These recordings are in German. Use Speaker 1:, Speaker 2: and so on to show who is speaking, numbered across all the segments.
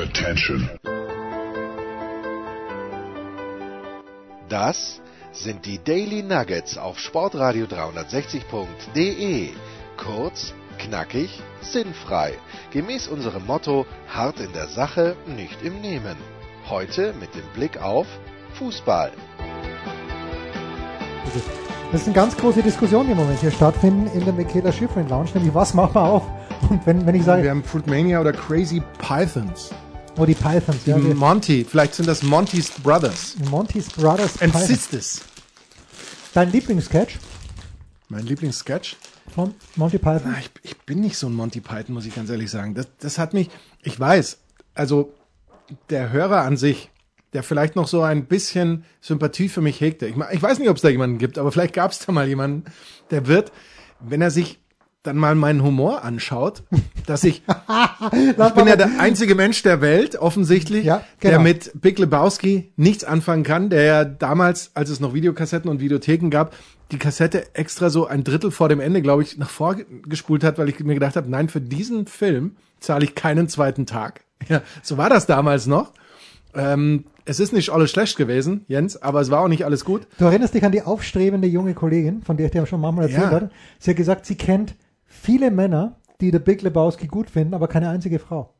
Speaker 1: Attention.
Speaker 2: Das sind die Daily Nuggets auf Sportradio 360.de. Kurz, knackig, sinnfrei. Gemäß unserem Motto: hart in der Sache, nicht im Nehmen. Heute mit dem Blick auf Fußball.
Speaker 3: Das ist eine ganz große Diskussion die im Moment hier stattfinden in der Michaela Schifrin Lounge, nämlich was machen wir auf? Und wenn, wenn ich sage,
Speaker 4: Wir haben Fruitmania oder Crazy Pythons.
Speaker 3: Oh die Pythons,
Speaker 4: Die
Speaker 3: ja,
Speaker 4: Monty, vielleicht sind das Monty's Brothers.
Speaker 3: Monty's Brothers
Speaker 4: And
Speaker 3: Pythons.
Speaker 4: Sisters.
Speaker 3: Dein Lieblingssketch
Speaker 4: Mein Lieblingssketch.
Speaker 3: von Monty Python?
Speaker 4: Ah, ich, ich bin nicht so ein Monty Python, muss ich ganz ehrlich sagen. Das, das hat mich, ich weiß, also der Hörer an sich, der vielleicht noch so ein bisschen Sympathie für mich hegte. Ich, ich weiß nicht, ob es da jemanden gibt, aber vielleicht gab es da mal jemanden, der wird, wenn er sich dann mal meinen Humor anschaut, dass ich, ich bin ja der einzige Mensch der Welt, offensichtlich,
Speaker 3: Ja,
Speaker 4: der
Speaker 3: genau.
Speaker 4: mit Big Lebowski nichts anfangen kann, der ja damals, als es noch Videokassetten und Videotheken gab, die Kassette extra so ein Drittel vor dem Ende, glaube ich, nach vorgespult hat, weil ich mir gedacht habe, nein, für diesen Film zahle ich keinen zweiten Tag. Ja, so war das damals noch. Ähm, es ist nicht alles schlecht gewesen, Jens, aber es war auch nicht alles gut.
Speaker 3: Du erinnerst dich an die aufstrebende junge Kollegin, von der ich dir schon manchmal erzählt
Speaker 4: Ja.
Speaker 3: hatte. Sie hat gesagt, sie kennt viele Männer, die der Big Lebowski gut finden, aber keine einzige Frau.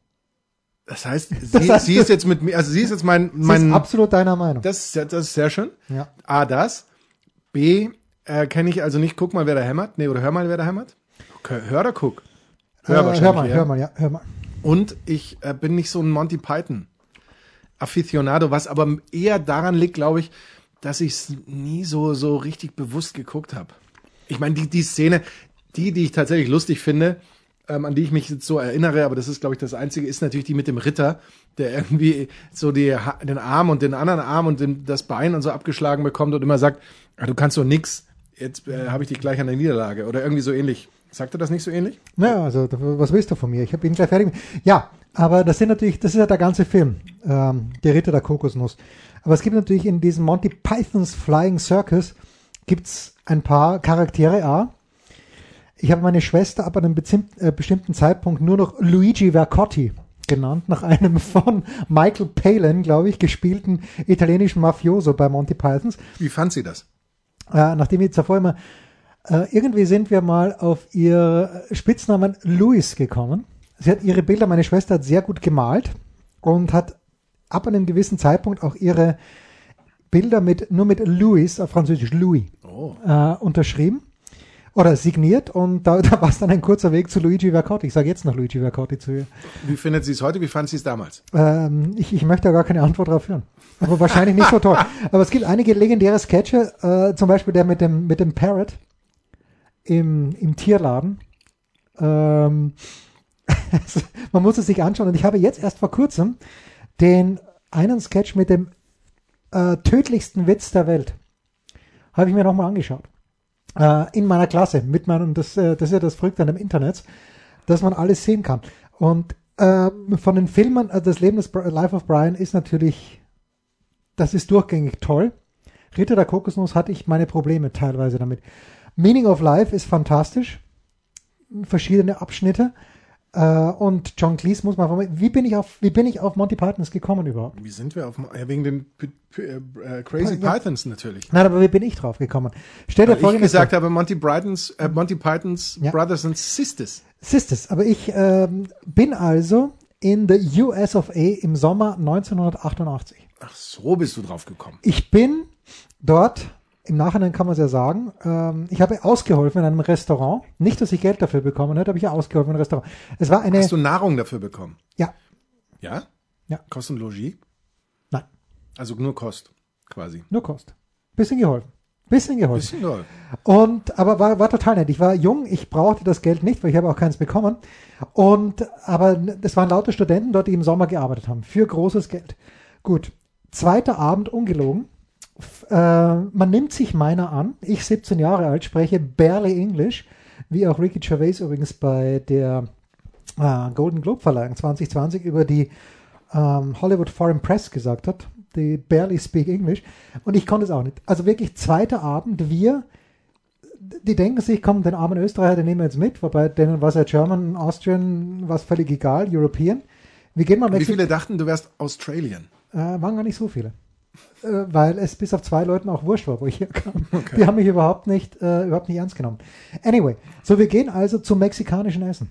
Speaker 4: Das heißt, sie,
Speaker 3: heißt-
Speaker 4: sie ist jetzt mit mir, also sie ist jetzt mein, mein,
Speaker 3: ist absolut deiner Meinung.
Speaker 4: das ist, ja- das ist sehr schön.
Speaker 3: Ja.
Speaker 4: A, das. B, äh, kenne ich also nicht, guck mal, wer da hämmert. Nee, oder hör mal, wer da hämmert. Okay, hör oder guck?
Speaker 3: Äh, hör mal,
Speaker 4: eher.
Speaker 3: hör mal, ja, hör mal.
Speaker 4: Und ich äh, bin nicht so ein Monty Python Aficionado, was aber eher daran liegt, glaube ich, dass ich es nie so so richtig bewusst geguckt habe. Ich meine, die die Szene, die die ich tatsächlich lustig finde, ähm, an die ich mich jetzt so erinnere, aber das ist glaube ich das einzige, ist natürlich die mit dem Ritter, der irgendwie so die, den Arm und den anderen Arm und den, das Bein und so abgeschlagen bekommt und immer sagt, ah, du kannst doch nix, jetzt äh, habe ich dich gleich an der Niederlage oder irgendwie so ähnlich. Sagt er das nicht so ähnlich?
Speaker 3: Naja, also was willst du von mir? Ich bin gleich fertig. Ja, aber das sind natürlich, das ist ja der ganze Film, ähm, der Ritter der Kokosnuss. Aber es gibt natürlich in diesem Monty Pythons Flying Circus gibt's ein paar Charaktere A. Ich habe meine Schwester ab einem äh, bestimmten Zeitpunkt nur noch Luigi Vercotti genannt, nach einem von Michael Palin, glaube ich, gespielten italienischen Mafioso bei Monty Pythons.
Speaker 4: Wie fand sie das?
Speaker 3: Äh, nachdem ich zuvor immer, äh, irgendwie sind wir mal auf ihr Spitznamen Louis gekommen. Sie hat ihre Bilder, meine Schwester hat sehr gut gemalt und hat ab einem gewissen Zeitpunkt auch ihre Bilder mit, nur mit Louis, auf Französisch Louis,
Speaker 4: Oh.
Speaker 3: äh, unterschrieben oder signiert und da, da war es dann ein kurzer Weg zu Luigi Vercotti. Ich sage jetzt noch Luigi Vercotti zu ihr.
Speaker 4: Wie findet sie es heute? Wie fand sie es damals?
Speaker 3: Ähm, ich, ich möchte da gar keine Antwort drauf hören. Aber wahrscheinlich nicht so toll. Aber es gibt einige legendäre Sketche, äh, zum Beispiel der mit dem, mit dem Parrot im, im Tierladen. Ähm, man muss es sich anschauen. Und ich habe jetzt erst vor kurzem den einen Sketch mit dem äh, tödlichsten Witz der Welt. Habe ich mir nochmal angeschaut. Äh, in meiner Klasse. Mit meinem, das, äh, das ist ja das Verrückte an dem Internet, dass man alles sehen kann. Und ähm, von den Filmen, äh, das Leben des Life of Brian ist natürlich, das ist durchgängig toll. Ritter der Kokosnuss hatte ich meine Probleme teilweise damit. Meaning of Life ist fantastisch. Verschiedene Abschnitte. Äh, und John Cleese muss man wie bin ich auf, wie bin ich auf Monty Pythons gekommen überhaupt?
Speaker 4: Wie sind wir auf ja, wegen den P P äh, Crazy
Speaker 3: Ja.
Speaker 4: Pythons natürlich.
Speaker 3: Nein, aber wie bin ich drauf gekommen? Stell dir
Speaker 4: Weil ich gesagt
Speaker 3: vor.
Speaker 4: habe, Monty Brightons, äh, Monty Pythons
Speaker 3: Ja.
Speaker 4: Brothers and Sisters.
Speaker 3: Sisters, aber ich ähm, bin also in the US of A im Sommer 1988.
Speaker 4: Ach, so bist du drauf gekommen.
Speaker 3: Ich bin dort, im Nachhinein kann man es ja sagen, ähm, ich habe ausgeholfen in einem Restaurant. Nicht, dass ich Geld dafür bekommen hätte, aber ich habe ausgeholfen in einem Restaurant. Es war eine,
Speaker 4: Hast du Nahrung dafür bekommen?
Speaker 3: ja,
Speaker 4: Ja?
Speaker 3: Ja.
Speaker 4: Kost und Logis?
Speaker 3: nein,
Speaker 4: Also nur Kost, quasi.
Speaker 3: nur Kost. Bisschen geholfen. Bisschen geholfen.
Speaker 4: Bisschen doll.
Speaker 3: Und, aber war, war total nett. Ich war jung, ich brauchte das Geld nicht, weil ich habe auch keins bekommen. Und, aber das waren lauter Studenten dort, die im Sommer gearbeitet haben. Für großes Geld. Gut. Zweiter Abend, ungelogen. Äh, man nimmt sich meiner an. Ich, 17 Jahre alt, spreche barely English. Wie auch Ricky Gervais übrigens bei der äh, Golden Globe Verleihung 2020 über die ähm, Hollywood Foreign Press gesagt hat. Die barely speak English. Und ich konnte es auch nicht. Also wirklich zweiter Abend, wir, die denken sich, komm, den armen Österreicher, den nehmen wir jetzt mit, wobei denen war es ja German, Austrian, war es völlig egal, European. Wir gehen mal
Speaker 4: Wie viele dachten, du wärst Australian?
Speaker 3: Äh, waren gar nicht so viele. Äh, weil es bis auf zwei Leuten auch wurscht war, wo ich herkam. Die haben mich überhaupt nicht, äh, überhaupt nicht ernst genommen. Anyway, so wir gehen also zum mexikanischen Essen.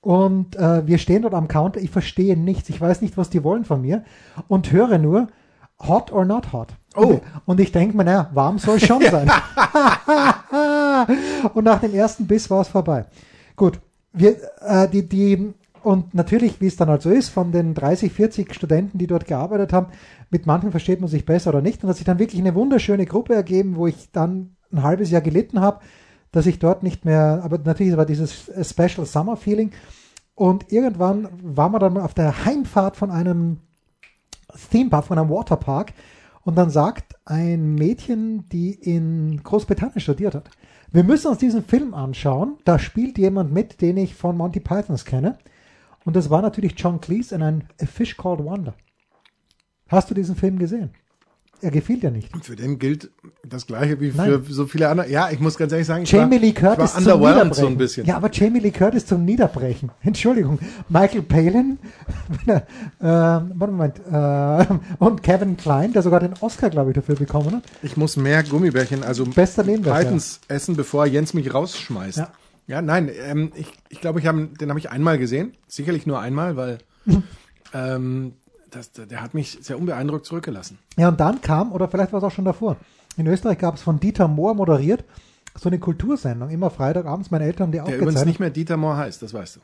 Speaker 3: Und äh, wir stehen dort am Counter. Ich verstehe nichts. Ich weiß nicht, was die wollen von mir. Und höre nur, hot or not hot.
Speaker 4: Oh.
Speaker 3: Und ich denke mir, naja, warm soll schon sein. und nach dem ersten Biss war es vorbei. Gut, wir, äh, die, die, und natürlich, wie es dann halt so ist, von den 30, 40 Studenten, die dort gearbeitet haben, mit manchen versteht man sich besser oder nicht. Und hat sich dann wirklich eine wunderschöne Gruppe ergeben, wo ich dann ein halbes Jahr gelitten habe, dass ich dort nicht mehr, aber natürlich war dieses Special Summer Feeling. Und irgendwann waren wir dann auf der Heimfahrt von einem Theme Park, von einem Waterpark. Und dann sagt ein Mädchen, die in Großbritannien studiert hat, wir müssen uns diesen Film anschauen. Da spielt jemand mit, den ich von Monty Pythons kenne. Und das war natürlich John Cleese in ein A Fish Called Wonder. Hast du diesen Film gesehen? Er gefiel dir nicht.
Speaker 4: Für den gilt das Gleiche wie für
Speaker 3: Nein.
Speaker 4: so viele andere. Ja, ich muss ganz ehrlich sagen, ich
Speaker 3: Jamie
Speaker 4: war,
Speaker 3: Lee
Speaker 4: ich
Speaker 3: Curtis
Speaker 4: war
Speaker 3: zum
Speaker 4: underwhelmed so ein bisschen.
Speaker 3: Ja, aber Jamie Lee Curtis zum Niederbrechen. Entschuldigung. Michael Palin äh, warte, Moment, äh, und Kevin Klein, der sogar den Oscar, glaube ich, dafür bekommen hat.
Speaker 4: Ich muss mehr Gummibärchen, also
Speaker 3: Bester Nebendarsteller.
Speaker 4: Pythons essen, bevor Jens mich rausschmeißt.
Speaker 3: Ja.
Speaker 4: Ja, nein, ähm, ich, ich glaube, ich hab, den habe ich einmal gesehen. Sicherlich nur einmal, weil ähm, das, der hat mich sehr unbeeindruckt zurückgelassen.
Speaker 3: Ja, und dann kam, oder vielleicht war es auch schon davor, in Österreich gab es von Dieter Mohr moderiert so eine Kultursendung, immer Freitagabends. Meine Eltern haben die
Speaker 4: Der übrigens nicht mehr Dieter Mohr heißt, das weißt du.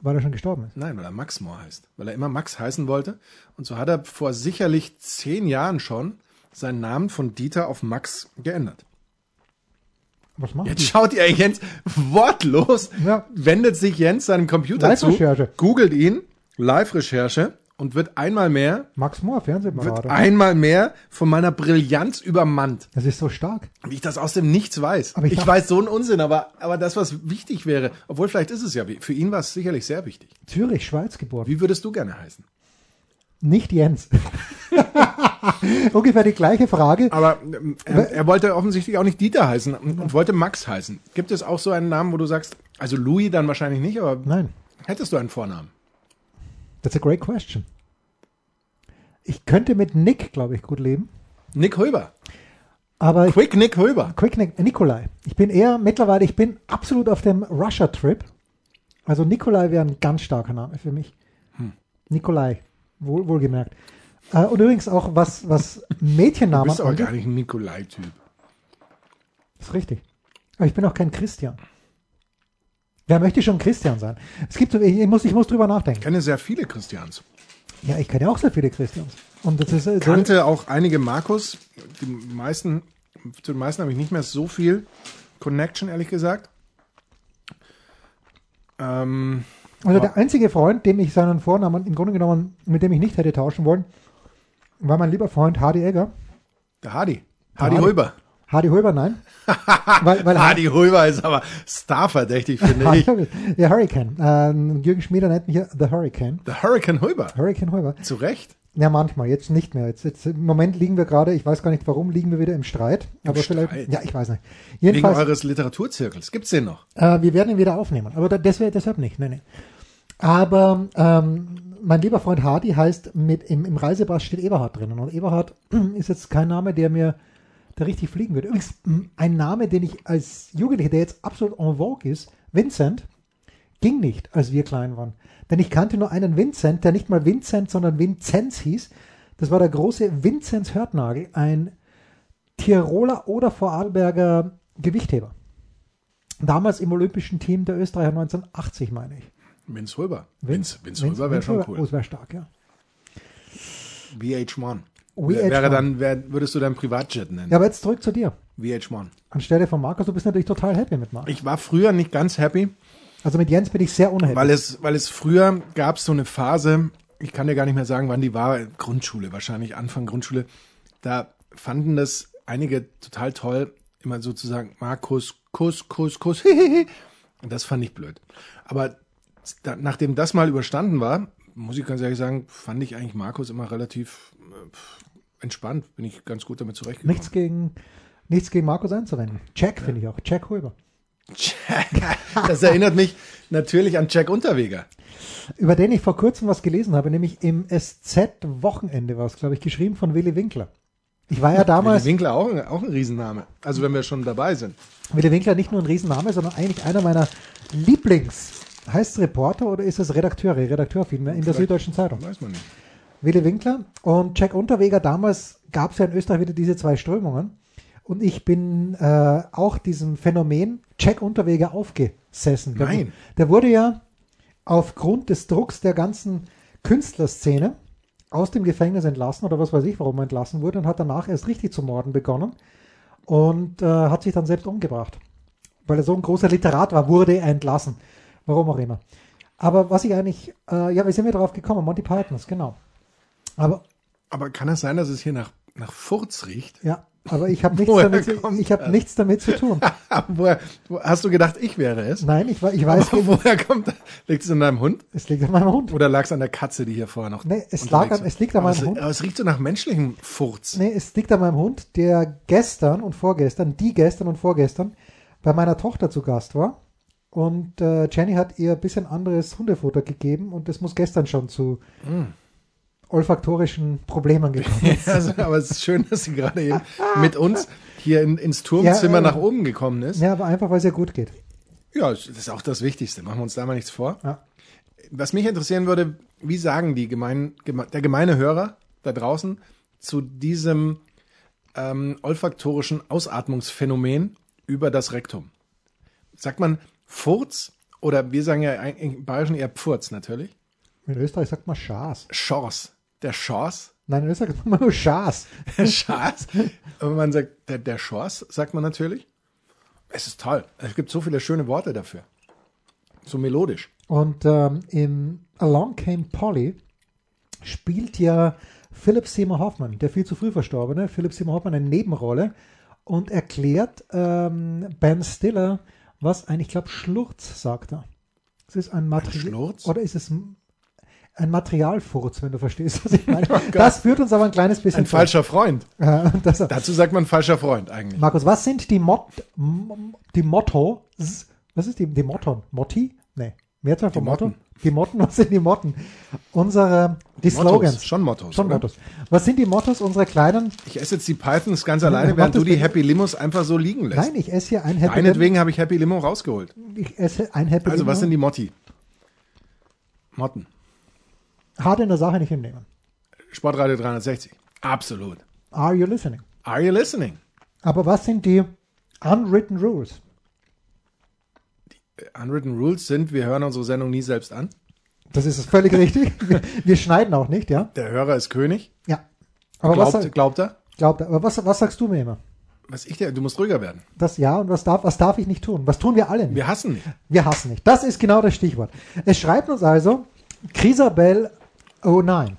Speaker 3: weil er schon gestorben ist.
Speaker 4: Nein, weil er Max Mohr heißt. Weil er immer Max heißen wollte. Und so hat er vor sicherlich zehn Jahren schon seinen Namen von Dieter auf Max geändert.
Speaker 3: Was machen
Speaker 4: Jetzt
Speaker 3: die?
Speaker 4: schaut ihr Jens wortlos,
Speaker 3: Ja.
Speaker 4: wendet sich Jens seinem Computer zu, googelt ihn, Live-Recherche und wird einmal mehr,
Speaker 3: Max Mohr,
Speaker 4: wird
Speaker 3: Fernsehberater.
Speaker 4: einmal mehr von meiner Brillanz übermannt.
Speaker 3: Das ist so stark.
Speaker 4: Wie ich das aus dem Nichts weiß.
Speaker 3: Aber ich
Speaker 4: ich
Speaker 3: dachte-
Speaker 4: weiß so einen Unsinn, aber, aber das, was wichtig wäre, obwohl vielleicht ist es ja, für ihn war es sicherlich sehr wichtig.
Speaker 3: Zürich, Schweiz geboren.
Speaker 4: Wie würdest du gerne heißen?
Speaker 3: Nicht Jens. Ungefähr die gleiche Frage.
Speaker 4: Aber ähm, er, er wollte offensichtlich auch nicht Dieter heißen und, wollte Max heißen. Gibt es auch so einen Namen, wo du sagst, also Louis dann wahrscheinlich nicht, aber
Speaker 3: Nein,
Speaker 4: hättest du einen Vornamen?
Speaker 3: that's a great question. Ich könnte mit Nick, glaube ich, gut leben.
Speaker 4: Nick Hulber.
Speaker 3: Aber ich,
Speaker 4: Quick Nick Hulber.
Speaker 3: Quick Nick, Nikolai. Ich bin eher mittlerweile, ich bin absolut auf dem Russia-Trip. Also Nikolai wäre ein ganz starker Name für mich.
Speaker 4: Hm.
Speaker 3: Nikolai, wohl, wohlgemerkt. Äh, und übrigens auch was, was
Speaker 4: Du
Speaker 3: Mädchennamen
Speaker 4: bist aber gar nicht ein Nikolai-Typ.
Speaker 3: Das ist richtig. Aber ich bin auch kein Christian. Wer möchte schon Christian sein? Es gibt so, ich, ich muss, ich muss drüber nachdenken.
Speaker 4: Ich kenne sehr viele Christians.
Speaker 3: Ja, ich kenne auch sehr viele Christians. Und das ist äh, so,
Speaker 4: Kannte auch einige Markus. Die meisten, zu den meisten habe ich nicht mehr so viel Connection, ehrlich gesagt. Ähm,
Speaker 3: also der einzige Freund, dem ich seinen Vornamen im Grunde genommen, mit dem ich nicht hätte tauschen wollen, war mein lieber Freund Hardy Egger.
Speaker 4: der Hardy. Hardy
Speaker 3: Hardy.
Speaker 4: Hulber.
Speaker 3: Hardy Hulber, nein. weil, weil
Speaker 4: Hardy Hulber ist aber starverdächtig, finde ich.
Speaker 3: Der Hurricane. Ähm, Jürgen Schmieder nennt mich ja The Hurricane.
Speaker 4: Der Hurricane Hulber.
Speaker 3: Hurricane Hulber.
Speaker 4: Zu Recht.
Speaker 3: Ja, manchmal, jetzt nicht mehr. Jetzt, jetzt, Im Moment liegen wir gerade, ich weiß gar nicht warum, liegen wir wieder im Streit. Aber vielleicht,
Speaker 4: Streit?
Speaker 3: ja, ich weiß nicht.
Speaker 4: Wegen
Speaker 3: Jedenfalls,
Speaker 4: eures Literaturzirkels. Gibt's den noch?
Speaker 3: Äh, wir werden ihn wieder aufnehmen, aber da, deswegen, deshalb nicht. Nee, nee. Aber ähm, mein lieber Freund Hardy heißt mit im, im Reisepass steht Eberhard drinnen und Eberhard ist jetzt kein Name, der mir der richtig fliegen würde. Übrigens ein Name, den ich als Jugendlicher, der jetzt absolut en vogue ist, Vincent, ging nicht, als wir klein waren. Denn ich kannte nur einen Vincent, der nicht mal Vincent, sondern Vinzenz hieß. Das war der große Vinzenz Hörtnagel, ein Tiroler oder Vorarlberger Gewichtheber. Damals im olympischen Team der Österreicher 1980, meine ich.
Speaker 4: Vince Hulber. Vince, Vince Hulber wäre
Speaker 3: Vince
Speaker 4: schon
Speaker 3: Hulber. Oh,
Speaker 4: cool.
Speaker 3: es wäre stark, ja.
Speaker 4: VH1.
Speaker 3: VH1.
Speaker 4: Wäre dann, wär, würdest du dein Privatjet nennen?
Speaker 3: Ja, aber jetzt zurück zu dir.
Speaker 4: VH1.
Speaker 3: Anstelle von Markus, du bist natürlich total happy mit Markus.
Speaker 4: Ich war früher nicht ganz happy,
Speaker 3: Also mit Jens bin ich sehr unhappy.
Speaker 4: weil es, weil es früher gab so eine Phase, ich kann dir gar nicht mehr sagen, wann die war, Grundschule, wahrscheinlich Anfang Grundschule, da fanden das einige total toll, immer sozusagen Markus, Kuss, Kuss, Kuss, hihihi. Und das fand ich blöd. Aber da, nachdem das mal überstanden war, muss ich ganz ehrlich sagen, fand ich eigentlich Markus immer relativ äh, entspannt. Bin ich ganz gut damit zurechtgekommen.
Speaker 3: nichts gegen, nichts gegen Markus einzuwenden. Jack finde ich auch. Jack Hulber.
Speaker 4: Das erinnert mich natürlich an Jack Unterweger.
Speaker 3: Über den ich vor kurzem was gelesen habe, nämlich im SZ-Wochenende war es, glaube ich, geschrieben von Willy Winkler. Ich war ja damals.
Speaker 4: Willy Winkler auch ein, auch ein Riesenname. Also wenn wir schon dabei sind.
Speaker 3: Willy Winkler nicht nur ein Riesenname, sondern eigentlich einer meiner Lieblings. Heißt es Reporter oder ist es Redakteure? Redakteur vielmehr in der
Speaker 4: Vielleicht.
Speaker 3: Süddeutschen Zeitung.
Speaker 4: Weiß man nicht.
Speaker 3: Willy Winkler und Jack Unterweger. Damals gab es ja in Österreich wieder diese zwei Strömungen. Und ich bin äh, auch diesem Phänomen Jack Unterweger aufgesessen. Der,
Speaker 4: Nein.
Speaker 3: der wurde ja aufgrund des Drucks der ganzen Künstlerszene aus dem Gefängnis entlassen oder was weiß ich, warum er entlassen wurde und hat danach erst richtig zu morden begonnen und äh, hat sich dann selbst umgebracht. Weil er so ein großer Literat war, wurde er entlassen. Warum auch immer. Aber was ich eigentlich, äh, ja, wie sind wir drauf gekommen? Monty Pythons, genau. Aber
Speaker 4: Aber kann es sein, dass es hier nach, nach Furz riecht?
Speaker 3: ja, aber ich habe nichts, damit, ich hab
Speaker 4: das?
Speaker 3: nichts damit zu tun.
Speaker 4: woher, wo, hast du gedacht, ich wäre es?
Speaker 3: Nein, ich, ich weiß,
Speaker 4: Aber woher kommt das? Liegt es an deinem Hund?
Speaker 3: es liegt an meinem Hund.
Speaker 4: Oder lag es an der Katze, die hier vorher noch
Speaker 3: Nee, es lag an- es liegt an
Speaker 4: aber
Speaker 3: meinem
Speaker 4: es,
Speaker 3: Hund.
Speaker 4: Aber es riecht so nach menschlichem Furz.
Speaker 3: Nee, es liegt an meinem Hund, der gestern und vorgestern, die gestern und vorgestern bei meiner Tochter zu Gast war. Und äh, Jenny hat ihr ein bisschen anderes Hundefutter gegeben und es muss gestern schon zu
Speaker 4: Mm.
Speaker 3: Olfaktorischen Problemen gekommen.
Speaker 4: Also, aber es ist schön, dass sie gerade eben mit uns hier in, ins Turmzimmer
Speaker 3: Ja, äh,
Speaker 4: nach oben gekommen ist.
Speaker 3: ja, aber einfach, weil es ihr gut geht.
Speaker 4: Ja, das ist auch das Wichtigste. Machen wir uns da mal nichts vor.
Speaker 3: Ja.
Speaker 4: Was mich interessieren würde, wie sagen die gemein, geme, der gemeine Hörer da draußen zu diesem ähm, olfaktorischen Ausatmungsphänomen über das Rektum? Sagt man Furz oder wir sagen ja im Bayerischen eher Pfurz natürlich.
Speaker 3: In Österreich sagt man Schaß.
Speaker 4: Chance. Der Chance.
Speaker 3: Nein, in Österreich sagt man nur Schaß.
Speaker 4: Der Chance. Aber man sagt, der, der Chance sagt man natürlich. Es ist toll. Es gibt so viele schöne Worte dafür. So melodisch.
Speaker 3: Und ähm, im Along Came Polly spielt ja Philip Seymour Hoffman, der viel zu früh verstorbene, Philip Seymour Hoffman eine Nebenrolle und erklärt ähm, Ben Stiller, was ein, ich glaube, Schlurz sagt er. Es ist ein Material.
Speaker 4: Schlurz?
Speaker 3: Oder ist es ein Materialfurz, wenn du verstehst, was ich meine. das führt uns aber ein kleines bisschen
Speaker 4: Ein falscher Freund.
Speaker 3: Äh,
Speaker 4: Dazu sagt man falscher Freund eigentlich.
Speaker 3: Markus, was sind die, Mot die Motto? Was ist die, die Motton? Motti? Nee. Mehrzahl von Motto? Die Motten, was sind die Motten? Unsere, die
Speaker 4: Mottos,
Speaker 3: Slogans.
Speaker 4: schon Mottos,
Speaker 3: Schon
Speaker 4: oder?
Speaker 3: Mottos. Was sind die Mottos unserer kleinen?
Speaker 4: Ich esse jetzt die Pythons ganz alleine, während
Speaker 3: das
Speaker 4: du die. Happy Limos einfach so liegen lässt.
Speaker 3: Nein, ich esse hier ein Happy
Speaker 4: Deinetwegen habe ich Happy Limo rausgeholt.
Speaker 3: Ich esse ein Happy
Speaker 4: Also, was
Speaker 3: Limo.
Speaker 4: sind die Motti? Motten.
Speaker 3: Hart in der Sache nicht hinnehmen.
Speaker 4: Sportradio 360. Absolut.
Speaker 3: Are you listening?
Speaker 4: Are you listening?
Speaker 3: Aber was sind die unwritten rules?
Speaker 4: Unwritten Rules sind, wir hören unsere Sendung nie selbst an.
Speaker 3: Das ist völlig richtig. Wir, wir schneiden auch nicht, ja?
Speaker 4: Der Hörer ist König.
Speaker 3: Ja. Aber was,
Speaker 4: Glaubt,
Speaker 3: sag-
Speaker 4: glaubt er?
Speaker 3: glaubt, aber was, was sagst du mir immer?
Speaker 4: Was ich dir, du musst ruhiger werden.
Speaker 3: Das ja und was darf, was darf ich nicht tun? Was tun wir alle nicht?
Speaker 4: Wir hassen nicht.
Speaker 3: Wir hassen nicht. Das ist genau das Stichwort. Es schreibt uns also Crisabel 09.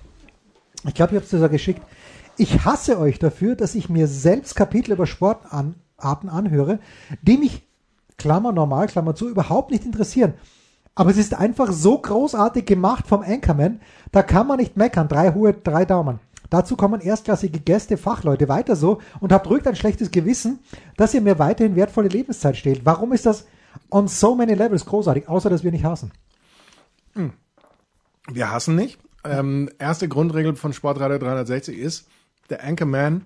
Speaker 3: Ich glaube, ich habe es dir so geschickt. Ich hasse euch dafür, dass ich mir selbst Kapitel über Sportarten anhöre, die mich, Klammer normal, Klammer zu, überhaupt nicht interessieren. Aber es ist einfach so großartig gemacht vom Anchorman, da kann man nicht meckern. Drei hohe, drei Daumen. Dazu kommen erstklassige Gäste, Fachleute, weiter so und habt ruhig ein schlechtes Gewissen, dass ihr mir weiterhin wertvolle Lebenszeit stehlt. Warum ist das on so many levels großartig, außer dass wir nicht hassen?
Speaker 4: Wir hassen nicht. Ähm, erste Grundregel von Sportradio 360 ist, der Anchorman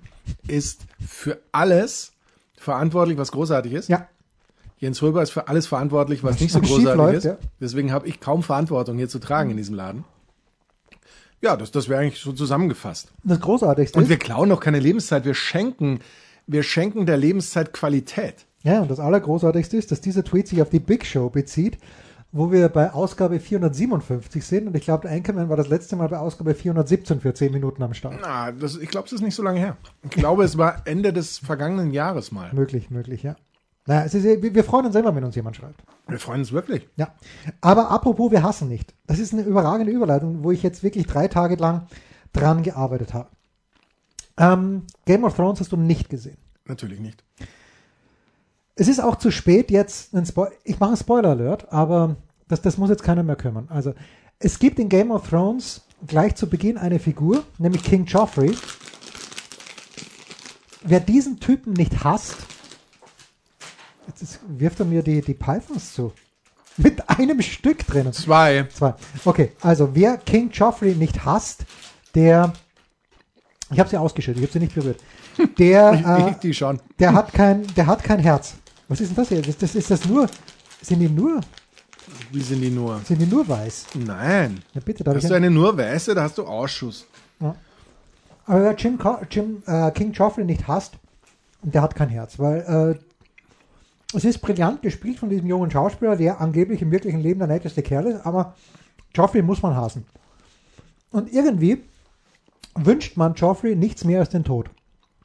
Speaker 4: ist für alles verantwortlich, was großartig ist.
Speaker 3: Ja,
Speaker 4: Jens Röber ist für alles verantwortlich, was
Speaker 3: Was
Speaker 4: nicht so großartig
Speaker 3: läuft,
Speaker 4: ist.
Speaker 3: ja.
Speaker 4: Deswegen habe ich kaum Verantwortung hier zu tragen in diesem Laden. Ja, das, das wäre eigentlich so zusammengefasst.
Speaker 3: das Großartigste
Speaker 4: Und wir klauen doch keine Lebenszeit, wir schenken, wir schenken der Lebenszeit Qualität.
Speaker 3: ja, und das Allergroßartigste ist, dass dieser Tweet sich auf die Big Show bezieht, wo wir bei Ausgabe 457 sind. Und ich glaube, der Anchorman war das letzte Mal bei Ausgabe 417 für 10 Minuten am Start.
Speaker 4: Na, das, ich glaube, es ist nicht so lange her. Ich glaube, es war Ende des vergangenen Jahres mal.
Speaker 3: Möglich, möglich, ja. Naja, es ist, wir freuen uns immer, wenn uns jemand schreibt.
Speaker 4: Wir freuen uns wirklich.
Speaker 3: Ja. Aber apropos, wir hassen nicht. Das ist eine überragende Überleitung, wo ich jetzt wirklich drei Tage lang dran gearbeitet habe. Ähm, Game of Thrones hast du nicht gesehen.
Speaker 4: Natürlich nicht.
Speaker 3: Es ist auch zu spät jetzt, einen Spo ich mache einen Spoiler-Alert, aber das, das muss jetzt keiner mehr kümmern. Also, es gibt in Game of Thrones gleich zu Beginn eine Figur, nämlich King Joffrey. Wer diesen Typen nicht hasst, Jetzt ist, wirft er mir die, die Pythons zu. Mit einem Stück drinnen.
Speaker 4: Zwei.
Speaker 3: Zwei. Okay, also wer King Joffrey nicht hasst, der. Ich habe sie ausgeschüttet, ich habe sie nicht berührt. Der,
Speaker 4: Ich,
Speaker 3: äh,
Speaker 4: ich, die schon.
Speaker 3: der hat kein, der hat kein Herz. Was ist denn das hier? Das, ist das nur. Sind die nur,
Speaker 4: Wie sind die nur?
Speaker 3: sind die nur weiß?
Speaker 4: Nein.
Speaker 3: Na bitte, da
Speaker 4: Hast
Speaker 3: ich
Speaker 4: du
Speaker 3: ein,
Speaker 4: eine nur weiße, da hast du Ausschuss.
Speaker 3: Aber wer Jim, Co- Jim äh, King Joffrey nicht hasst, der hat kein Herz, weil äh, es ist brillant gespielt von diesem jungen Schauspieler, der angeblich im wirklichen Leben der netteste Kerl ist, aber Joffrey muss man hassen. Und irgendwie wünscht man Joffrey nichts mehr als den Tod.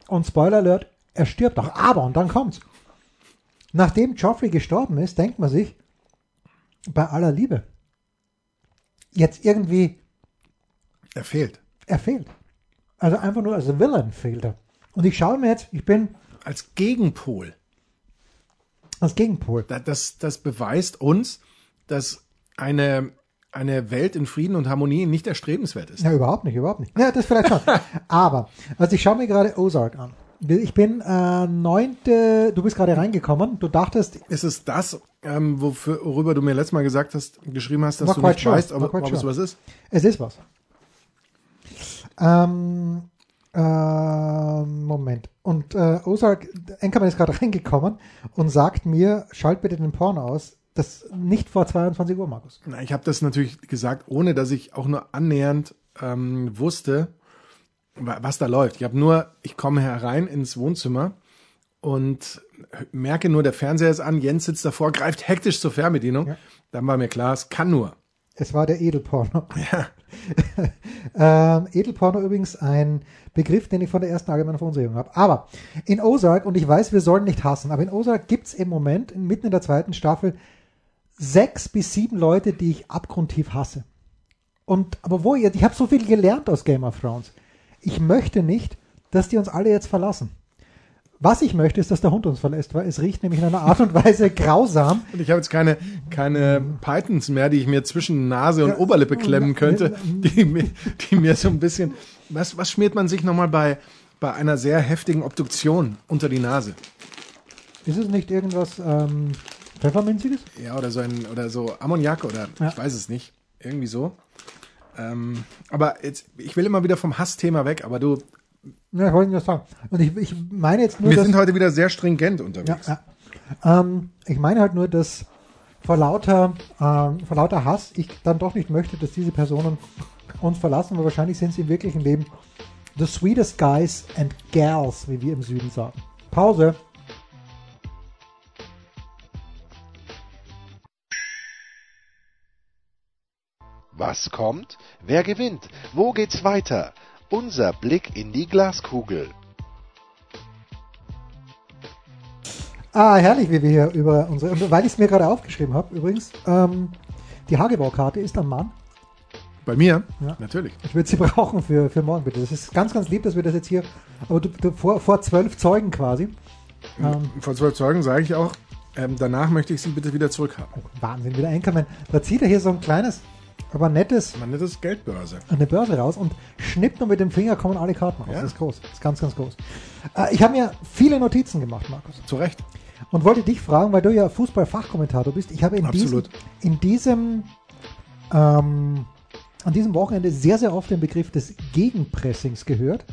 Speaker 3: Und Spoiler Alert, er stirbt auch. Aber, und dann kommt's. Nachdem Joffrey gestorben ist, denkt man sich, bei aller Liebe, jetzt irgendwie
Speaker 4: Er fehlt.
Speaker 3: er fehlt. Also einfach nur als Villain fehlt er. Und ich schaue mir jetzt, ich bin
Speaker 4: Als Gegenpol.
Speaker 3: als Gegenpol.
Speaker 4: Da- Das, das beweist uns, dass eine, eine Welt in Frieden und Harmonie nicht erstrebenswert ist.
Speaker 3: Ja, überhaupt nicht, überhaupt nicht. Ja, das vielleicht schon. Aber, also ich schaue mir gerade Ozark an. Ich bin äh, neunte, du bist gerade reingekommen, du dachtest,
Speaker 4: Ist es das, ähm, wofür, worüber du mir letztes Mal gesagt hast, geschrieben hast, dass du nicht
Speaker 3: sure.
Speaker 4: weißt, ob, ob es
Speaker 3: sure.
Speaker 4: was ist?
Speaker 3: es ist was. Ähm, ähm, Moment. Und äh, Ozark, Enkermann ist gerade reingekommen und sagt mir, schalt bitte den Porno aus. Das nicht vor 22 Uhr, Markus.
Speaker 4: Na, ich habe das natürlich gesagt, ohne dass ich auch nur annähernd ähm, wusste, was da läuft. Ich habe nur, ich komme herein ins Wohnzimmer und merke nur, der Fernseher ist an, Jens sitzt davor, greift hektisch zur Fernbedienung.
Speaker 3: Ja.
Speaker 4: Dann war mir klar, es kann nur.
Speaker 3: Es war der Edelporno.
Speaker 4: Ja.
Speaker 3: ähm, Edelporno übrigens ein Begriff, den ich von der ersten allgemeinen Verunsicherung habe. Aber in Ozark, und ich weiß, wir sollen nicht hassen, aber in Ozark gibt's im Moment, mitten in der zweiten Staffel, sechs bis sieben Leute, die ich abgrundtief hasse. Und aber wo ihr, ich habe so viel gelernt aus Game of Thrones. Ich möchte nicht, dass die uns alle jetzt verlassen. Was ich möchte, ist, dass der Hund uns verlässt, weil es riecht nämlich in einer Art und Weise grausam.
Speaker 4: Und ich habe jetzt keine, keine Pythons mehr, die ich mir zwischen Nase und
Speaker 3: Ja.
Speaker 4: Oberlippe klemmen könnte, die mir, die mir so ein bisschen. Was, was schmiert man sich nochmal bei, bei einer sehr heftigen Obduktion unter die Nase?
Speaker 3: Ist es nicht irgendwas ähm, Pfefferminziges?
Speaker 4: Ja, oder so ein, oder so Ammoniak oder
Speaker 3: Ja.
Speaker 4: ich weiß es nicht. Irgendwie so. Ähm, aber jetzt, ich will immer wieder vom Hassthema weg, aber du,
Speaker 3: Ja, ich wollte nur sagen. Und ich, ich meine jetzt nur,
Speaker 4: wir
Speaker 3: dass,
Speaker 4: sind heute wieder sehr stringent
Speaker 3: ja,
Speaker 4: unterwegs.
Speaker 3: ja. Ähm, ich meine halt nur, dass vor lauter, ähm, vor lauter Hass ich dann doch nicht möchte, dass diese Personen uns verlassen, weil wahrscheinlich sind sie im wirklichen Leben the sweetest guys and gals, wie wir im Süden sagen. Pause.
Speaker 2: Was kommt? Wer gewinnt? Wo geht's weiter? Unser Blick in die Glaskugel.
Speaker 3: Ah, herrlich, wie wir hier über unsere, weil ich es mir gerade aufgeschrieben habe, übrigens, ähm, die Hagebaukarte ist am Mann.
Speaker 4: Bei mir?
Speaker 3: Ja.
Speaker 4: Natürlich.
Speaker 3: Ich würde sie brauchen für, für morgen, bitte. Das ist ganz, ganz lieb, dass wir das jetzt hier, aber du, du, vor, vor zwölf Zeugen quasi. Ähm,
Speaker 4: Vor zwölf Zeugen sage ich auch, ähm, danach möchte ich sie bitte wieder zurückhaben.
Speaker 3: Wahnsinn, wieder Anchorman. Da zieht er hier so ein kleines, aber nettes,
Speaker 4: Man nennt das Geldbörse.
Speaker 3: eine Börse raus und schnippt und mit dem Finger kommen alle Karten raus.
Speaker 4: Ja.
Speaker 3: Das ist groß. Das ist ganz, ganz groß. Äh, ich habe mir viele Notizen gemacht, Markus.
Speaker 4: Zu Recht.
Speaker 3: Und wollte dich fragen, weil du ja Fußball-Fachkommentator bist. Ich habe in diesem,
Speaker 4: Absolut.
Speaker 3: in diesem, ähm, an diesem Wochenende sehr, sehr oft den Begriff des Gegenpressings gehört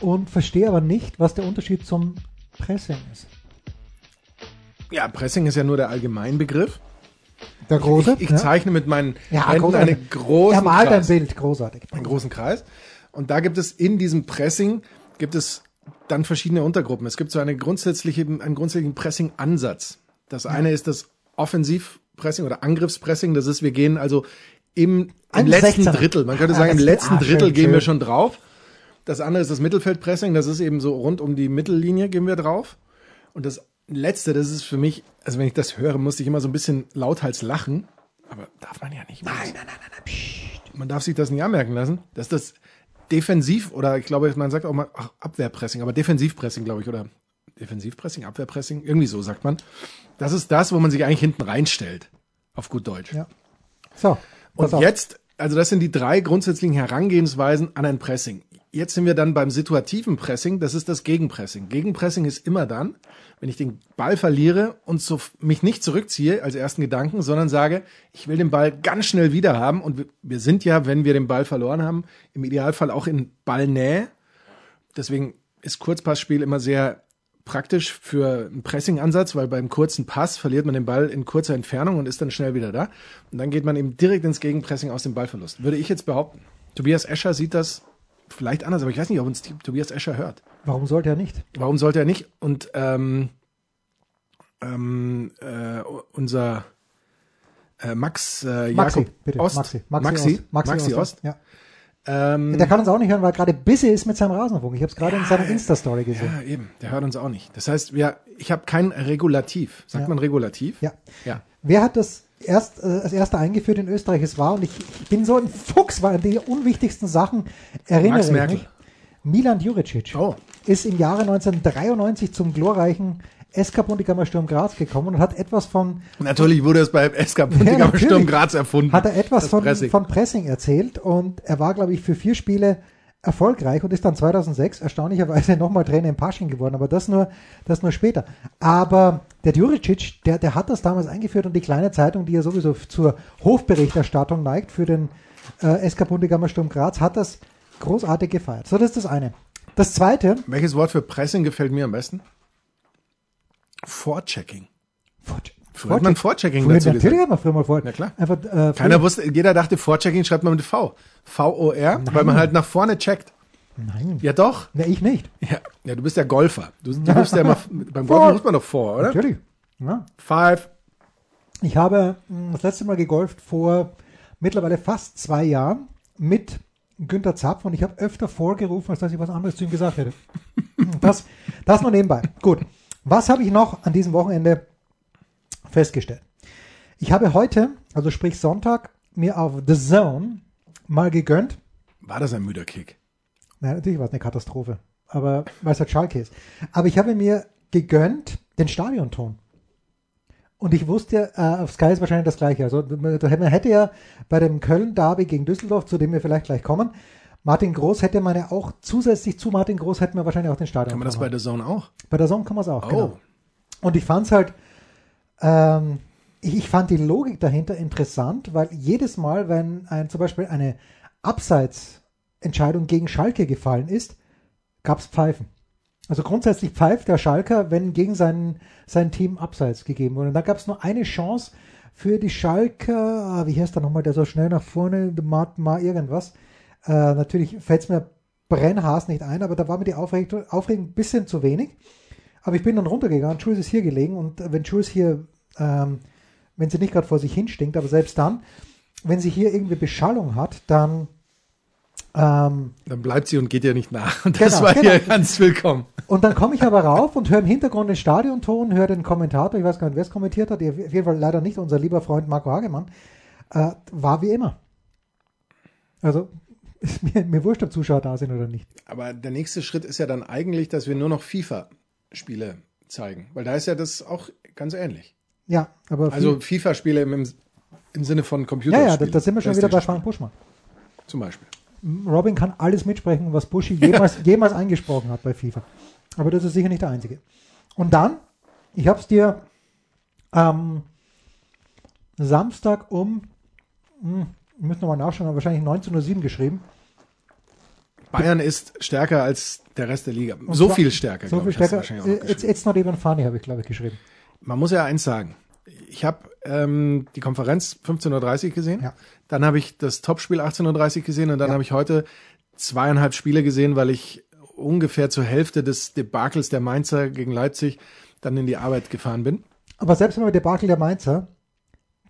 Speaker 3: und verstehe aber nicht, was der Unterschied zum Pressing ist.
Speaker 4: Ja, Pressing ist ja nur der Allgemeinbegriff.
Speaker 3: Der große?
Speaker 4: Ich, ich
Speaker 3: ja?
Speaker 4: zeichne mit meinen
Speaker 3: Ja,
Speaker 4: Händen einen großen
Speaker 3: Er malt ein
Speaker 4: Kreis.
Speaker 3: Bild, großartig.
Speaker 4: einen großen Kreis. Und da gibt es in diesem Pressing gibt es dann verschiedene Untergruppen. Es gibt so eine grundsätzliche, einen grundsätzlichen Pressing-Ansatz. Das eine ist das Offensivpressing oder Angriffspressing. Das ist, wir gehen also im, im
Speaker 3: Ein
Speaker 4: letzten
Speaker 3: 16er.
Speaker 4: Drittel. Man könnte
Speaker 3: Ah,
Speaker 4: sagen, im letzten
Speaker 3: ah,
Speaker 4: Drittel
Speaker 3: schön,
Speaker 4: gehen wir schon drauf. Das andere ist das Mittelfeldpressing. Das ist eben so rund um die Mittellinie gehen wir drauf. Und das letzte, das ist für mich, also wenn ich das höre, musste ich immer so ein bisschen lauthals lachen. Aber darf man ja nicht. Nein, nein, nein, nein, nein. Man darf sich das nicht anmerken lassen. Das ist das Defensiv oder ich glaube, man sagt auch mal ach, Abwehrpressing, aber Defensivpressing, glaube ich, oder Defensivpressing, Abwehrpressing, irgendwie so sagt man. Das ist das, wo man sich eigentlich hinten reinstellt. Auf gut Deutsch.
Speaker 3: Ja. So.
Speaker 4: Und
Speaker 3: auf.
Speaker 4: jetzt, also das sind die drei grundsätzlichen Herangehensweisen an ein Pressing. Jetzt sind wir dann beim situativen Pressing, das ist das Gegenpressing. Gegenpressing ist immer dann, wenn ich den Ball verliere und so mich nicht zurückziehe als ersten Gedanken, sondern sage, ich will den Ball ganz schnell wieder haben und wir, wir sind ja, wenn wir den Ball verloren haben, im Idealfall auch in Ballnähe. Deswegen ist Kurzpassspiel immer sehr praktisch für einen Pressing-Ansatz, weil beim kurzen Pass verliert man den Ball in kurzer Entfernung und ist dann schnell wieder da. Und dann geht man eben direkt ins Gegenpressing aus dem Ballverlust. Würde ich jetzt behaupten. Tobias Escher sieht das vielleicht anders, aber ich weiß nicht, ob uns Tobias Escher hört.
Speaker 3: Warum sollte er nicht?
Speaker 4: Warum sollte er nicht? Und ähm, ähm, äh, unser äh, Max äh,
Speaker 3: Maxi,
Speaker 4: Jakob
Speaker 3: bitte.
Speaker 4: Ost,
Speaker 3: Maxi.
Speaker 4: Maxi,
Speaker 3: Ost. Maxi,
Speaker 4: Maxi Ost.
Speaker 3: Ja.
Speaker 4: Ähm,
Speaker 3: Der kann uns auch nicht hören, weil er gerade busy ist mit seinem Rasenfunk. Ich habe es gerade in seiner Insta-Story gesehen.
Speaker 4: ja, eben, der hört uns auch nicht. Das heißt, wir, ich habe kein Regulativ. Sagt
Speaker 3: Ja.
Speaker 4: man Regulativ?
Speaker 3: Ja.
Speaker 4: Ja.
Speaker 3: Wer hat das erst äh, als erster eingeführt in Österreich? Es war, und ich, ich bin so ein Fuchs, weil an die unwichtigsten Sachen erinnere
Speaker 4: Max
Speaker 3: ich
Speaker 4: Merkel.
Speaker 3: mich. Milan Juricic
Speaker 4: Oh.
Speaker 3: ist im Jahre 1993 zum glorreichen SK Bundekammer Sturm Graz gekommen und hat etwas von
Speaker 4: Natürlich wurde es beim SK Bundegammer
Speaker 3: natürlich.
Speaker 4: Sturm Graz erfunden.
Speaker 3: hat er etwas von.
Speaker 4: Pressing.
Speaker 3: von Pressing erzählt und er war, glaube ich, für vier Spiele erfolgreich und ist dann 2006 erstaunlicherweise nochmal Trainer in Pasching geworden, aber das nur, das nur später. Aber der Djuricic, der, der hat das damals eingeführt und die kleine Zeitung, die ja sowieso zur Hofberichterstattung neigt für den äh, SK Bundegammer Sturm Graz, hat das großartig gefeiert. So, das ist das eine. Das zweite,
Speaker 4: Welches Wort für Pressing gefällt mir am besten? Vorchecking. Früher hat man Vorchecking
Speaker 3: Früher,
Speaker 4: dazu
Speaker 3: natürlich hat man früher mal vor.
Speaker 4: Na klar.
Speaker 3: Einfach, äh,
Speaker 4: Keiner wusste, jeder dachte, Vorchecking schreibt man mit V. V-O-R, weil man halt nach vorne checkt.
Speaker 3: Nein,
Speaker 4: Ja doch.
Speaker 3: ne, ich nicht.
Speaker 4: Ja, ja du bist ja Golfer. Du, du rufst ja immer, beim Golfen ruft man doch vor, oder?
Speaker 3: Natürlich. Ja.
Speaker 4: Five.
Speaker 3: Ich habe mh, das letzte Mal gegolft vor mittlerweile fast zwei Jahren mit Günter Zapf und ich habe öfter vorgerufen, als dass ich was anderes zu ihm gesagt hätte. Das, das nur nebenbei. Gut. Was habe ich noch an diesem Wochenende festgestellt? Ich habe heute, also sprich Sonntag, mir auf The Zone mal gegönnt.
Speaker 4: War das ein müder Kick?
Speaker 3: Nein, natürlich war es eine Katastrophe. Aber weil es halt Schalke ist. Aber ich habe mir gegönnt den Stadionton. Und ich wusste, äh, auf Sky ist wahrscheinlich das gleiche. Also man hätte ja bei dem Köln-Derby gegen Düsseldorf, zu dem wir vielleicht gleich kommen, Martin Groß hätte man ja auch zusätzlich zu Martin Groß hätten wir wahrscheinlich auch den Stadion.
Speaker 4: Kann man das bei der Zone auch?
Speaker 3: bei der Song kann man es auch,
Speaker 4: Oh.
Speaker 3: genau. Und ich fand es halt, ähm, ich, ich fand die Logik dahinter interessant, weil jedes Mal, wenn ein, zum Beispiel eine Abseitsentscheidung gegen Schalke gefallen ist, gab es Pfeifen. Also grundsätzlich pfeift der Schalker, wenn gegen sein, sein Team Abseits gegeben wurde. Und da gab es nur eine Chance für die Schalker, ah, wie heißt der nochmal, der so schnell nach vorne, mal, irgendwas. Äh, natürlich fällt es mir brennhaß nicht ein, aber da war mir die Aufregung, Aufregung ein bisschen zu wenig. Aber ich bin dann runtergegangen, Jules ist hier gelegen und wenn Jules hier, ähm, wenn sie nicht gerade vor sich hin stinkt, aber selbst dann, wenn sie hier irgendwie Beschallung hat, dann ähm,
Speaker 4: Dann bleibt sie und geht ihr nicht nach. Und das
Speaker 3: Genau,
Speaker 4: war
Speaker 3: genau.
Speaker 4: hier ganz willkommen.
Speaker 3: und dann komme ich aber rauf und höre im Hintergrund den Stadionton, höre den Kommentator, ich weiß gar nicht, wer es kommentiert hat, auf jeden Fall leider nicht unser lieber Freund Marco Hagemann, äh, war wie immer. Also, ist mir, mir wurscht, ob Zuschauer da sind oder nicht.
Speaker 4: Aber der nächste Schritt ist ja dann eigentlich, dass wir nur noch FIFA-Spiele zeigen. Weil da ist ja das auch ganz ähnlich.
Speaker 3: Ja, aber
Speaker 4: Also FIFA-Spiele im, im Sinne von
Speaker 3: ja,
Speaker 4: Computerspielen.
Speaker 3: ja, da, da sind wir schon wieder bei Frank Buschmann.
Speaker 4: Zum Beispiel.
Speaker 3: Robin kann alles mitsprechen, was Buschi jemals, jemals eingesprochen hat bei FIFA. Aber das ist sicher nicht der einzige. Und dann, ich habe es dir am Samstag um, hm, wir müssen nochmal nachschauen, aber wahrscheinlich 19.07 Uhr geschrieben.
Speaker 4: Bayern ist stärker als der Rest der Liga. so
Speaker 3: zwar-
Speaker 4: viel stärker,
Speaker 3: So viel
Speaker 4: ich.
Speaker 3: stärker.
Speaker 4: wahrscheinlich auch
Speaker 3: It's, it's not even funny, habe ich, glaube ich, geschrieben.
Speaker 4: Man muss ja eins sagen. Ich habe ähm, die Konferenz 15.30 Uhr gesehen.
Speaker 3: Ja.
Speaker 4: Dann habe ich das Topspiel 18.30 Uhr gesehen und dann
Speaker 3: Ja.
Speaker 4: habe ich heute zweieinhalb Spiele gesehen, weil ich ungefähr zur Hälfte des Debakels der Mainzer gegen Leipzig dann in die Arbeit gefahren bin.
Speaker 3: Aber selbst mit Debakel der Mainzer,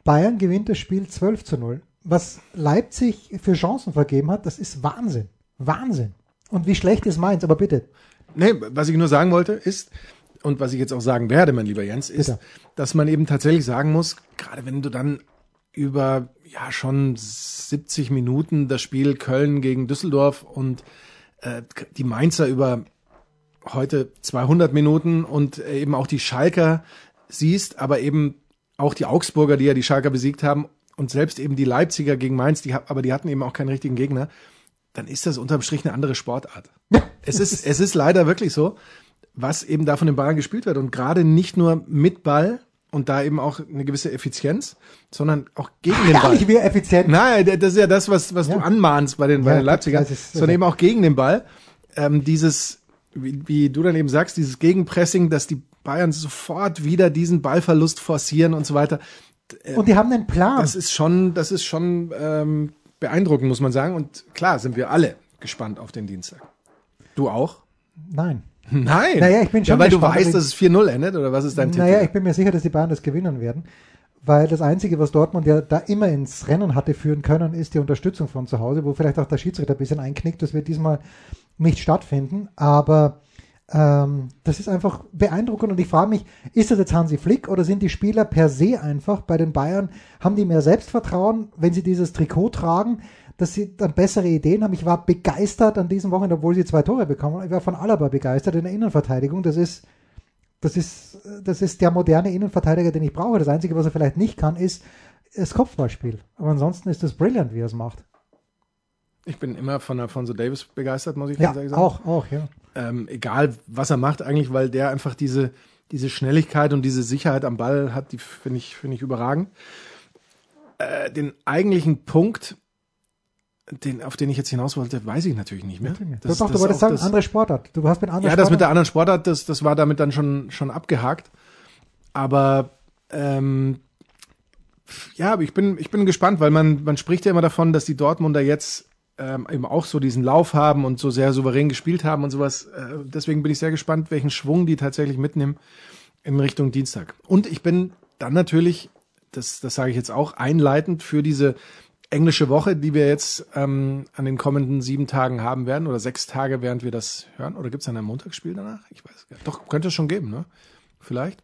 Speaker 3: Bayern gewinnt das Spiel 12 zu 0. Was Leipzig für Chancen vergeben hat, das ist Wahnsinn. Wahnsinn. Und wie schlecht ist Mainz? Aber bitte,
Speaker 4: Nee, was ich nur sagen wollte, ist, und was ich jetzt auch sagen werde, mein lieber Jens, ist,
Speaker 3: Bitte.
Speaker 4: dass man eben tatsächlich sagen muss, gerade wenn du dann über ja schon 70 Minuten das Spiel Köln gegen Düsseldorf und äh, die Mainzer über heute 200 Minuten und eben auch die Schalker siehst, aber eben auch die Augsburger, die ja die Schalker besiegt haben und selbst eben die Leipziger gegen Mainz, die, aber die hatten eben auch keinen richtigen Gegner, dann ist das unterm Strich eine andere Sportart. es ist, es ist leider wirklich so, was eben da von den Bayern gespielt wird und gerade nicht nur mit Ball und da eben auch eine gewisse Effizienz, sondern auch gegen den
Speaker 3: Ja,
Speaker 4: Ball.
Speaker 3: nicht mehr effizient.
Speaker 4: Nein, das ist ja das, was, was
Speaker 3: Ja.
Speaker 4: du anmahnst bei den, bei
Speaker 3: Ja,
Speaker 4: den Leipzigern,
Speaker 3: ist-
Speaker 4: sondern eben auch gegen den Ball. Ähm, dieses, wie, wie du dann eben sagst, dieses Gegenpressing, dass die Bayern sofort wieder diesen Ballverlust forcieren und so weiter.
Speaker 3: Und die haben einen Plan.
Speaker 4: Das ist schon, das ist schon ähm, beeindruckend, muss man sagen. Und klar sind wir alle gespannt auf den Dienstag. Du auch?
Speaker 3: Nein.
Speaker 4: Nein.
Speaker 3: Naja, ich bin
Speaker 4: ja,
Speaker 3: schon
Speaker 4: weil du
Speaker 3: gespannt,
Speaker 4: weißt,
Speaker 3: ob
Speaker 4: dass es 4-0 endet, oder was ist dein Tipp?
Speaker 3: Naja, ich bin mir sicher, dass die Bayern das gewinnen werden. Weil das Einzige, was Dortmund ja da immer ins Rennen hatte führen können, ist die Unterstützung von zu Hause, wo vielleicht auch der Schiedsrichter ein bisschen einknickt. Das wird diesmal nicht stattfinden. Aber ähm, das ist einfach beeindruckend und ich frage mich, ist das jetzt Hansi Flick oder sind die Spieler per se einfach bei den Bayern, haben die mehr Selbstvertrauen, wenn sie dieses Trikot tragen, dass sie dann bessere Ideen haben? Ich war begeistert an diesem Wochenende, obwohl sie zwei Tore bekommen. Ich war von Alaba begeistert in der Innenverteidigung. Das ist das ist, das ist der moderne Innenverteidiger, den ich brauche. Das Einzige, was er vielleicht nicht kann, ist das Kopfballspiel. Aber ansonsten ist das brillant, wie er es macht.
Speaker 4: Ich bin immer von Alfonso Davis begeistert, muss ich
Speaker 3: Ja,
Speaker 4: sagen.
Speaker 3: auch, auch, ja.
Speaker 4: Ähm, egal was er macht eigentlich, weil der einfach diese, diese Schnelligkeit und diese Sicherheit am Ball hat, die finde ich, finde ich überragend. Äh, den eigentlichen Punkt, den, auf den ich jetzt hinaus wollte, weiß ich natürlich nicht mehr.
Speaker 3: Das, doch, du wolltest sagen,
Speaker 4: das-
Speaker 3: andere Sportart. Du hast mit anderen
Speaker 4: ja, das mit der anderen Sportart, das, das war damit dann schon, schon abgehakt. Aber ähm, ja, ich bin, ich bin gespannt, weil man, man spricht ja immer davon, dass die Dortmunder jetzt ähm, eben auch so diesen Lauf haben und so sehr souverän gespielt haben und sowas. Äh, deswegen bin ich sehr gespannt, welchen Schwung die tatsächlich mitnehmen in Richtung Dienstag. Und ich bin dann natürlich, das, das sage ich jetzt auch, einleitend für diese englische Woche, die wir jetzt ähm, an den kommenden sieben Tagen haben werden oder sechs Tage, während wir das hören. Oder gibt es dann ein Montagsspiel danach? Ich weiß gar nicht. Doch, könnte es schon geben, ne? Vielleicht.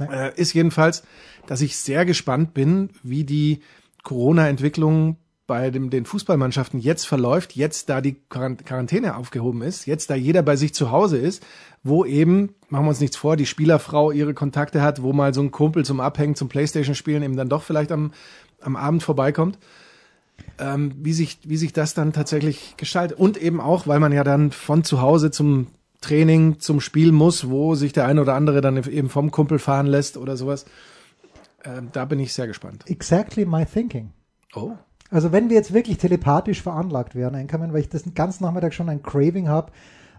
Speaker 4: Äh, ist jedenfalls, dass ich sehr gespannt bin, wie die Corona-Entwicklung bei dem, den Fußballmannschaften jetzt verläuft, jetzt da die Quarant- Quarantäne aufgehoben ist, jetzt da jeder bei sich zu Hause ist, wo eben, machen wir uns nichts vor, die Spielerfrau ihre Kontakte hat, wo mal so ein Kumpel zum Abhängen, zum Playstation-Spielen eben dann doch vielleicht am, am Abend vorbeikommt ähm, wie sich, wie sich das dann tatsächlich gestaltet. Und eben auch, weil man ja dann von zu Hause zum Training, zum Spiel muss, wo sich der eine oder andere dann eben vom Kumpel fahren lässt oder sowas. Ähm, da bin ich sehr gespannt.
Speaker 3: Exactly my thinking.
Speaker 4: Oh.
Speaker 3: Also wenn wir jetzt wirklich telepathisch veranlagt werden, Einkommen, weil ich das den ganzen Nachmittag schon ein Craving habe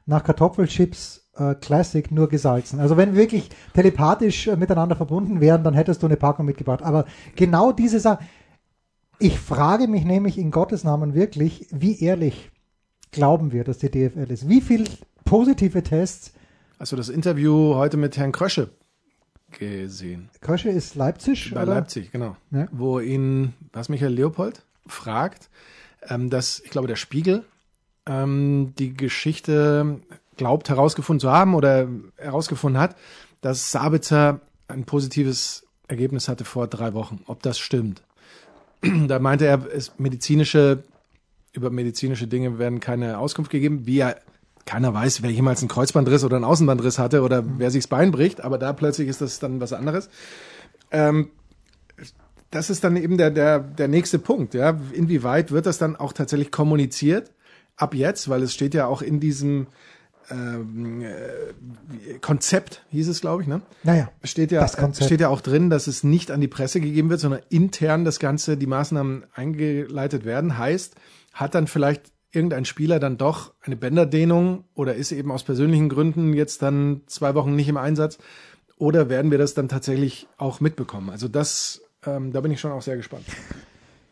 Speaker 3: nach Kartoffelchips äh, Classic nur gesalzen. Also wenn wir wirklich telepathisch äh, miteinander verbunden wären, dann hättest du eine Packung mitgebracht. Aber genau diese Sache, ich frage mich nämlich in Gottes Namen wirklich, wie ehrlich glauben wir, dass die DFL ist? Wie viel positive Tests?
Speaker 4: Du das Interview heute mit Herrn Krösche gesehen?
Speaker 3: Krösche ist Leipzig?
Speaker 4: Bei
Speaker 3: oder?
Speaker 4: Leipzig, genau.
Speaker 3: Ja.
Speaker 4: Wo ihn, was Michael Leopold fragt, ähm, dass, ich glaube, der Spiegel ähm, die Geschichte glaubt herausgefunden zu haben oder herausgefunden hat, dass Sabitzer ein positives Ergebnis hatte vor drei Wochen. Ob das stimmt? da meinte er, es medizinische, über medizinische Dinge werden keine Auskunft gegeben, wie er keiner weiß, wer jemals einen Kreuzbandriss oder einen Außenbandriss hatte oder wer sich das Bein bricht, aber da plötzlich ist das dann was anderes. Ähm, das ist dann eben der, der, der nächste Punkt, ja. Inwieweit wird das dann auch tatsächlich kommuniziert? Ab jetzt, weil es steht ja auch in diesem ähm, äh, Konzept, hieß es, glaube ich, ne?
Speaker 3: Naja,
Speaker 4: steht ja,
Speaker 3: das Konzept.
Speaker 4: steht ja auch drin, dass es nicht an die Presse gegeben wird, sondern intern das Ganze, die Maßnahmen eingeleitet werden. Heißt, hat dann vielleicht irgendein Spieler dann doch eine Bänderdehnung oder ist eben aus persönlichen Gründen jetzt dann zwei Wochen nicht im Einsatz? Oder werden wir das dann tatsächlich auch mitbekommen? Also das, ähm, da bin ich schon auch sehr gespannt.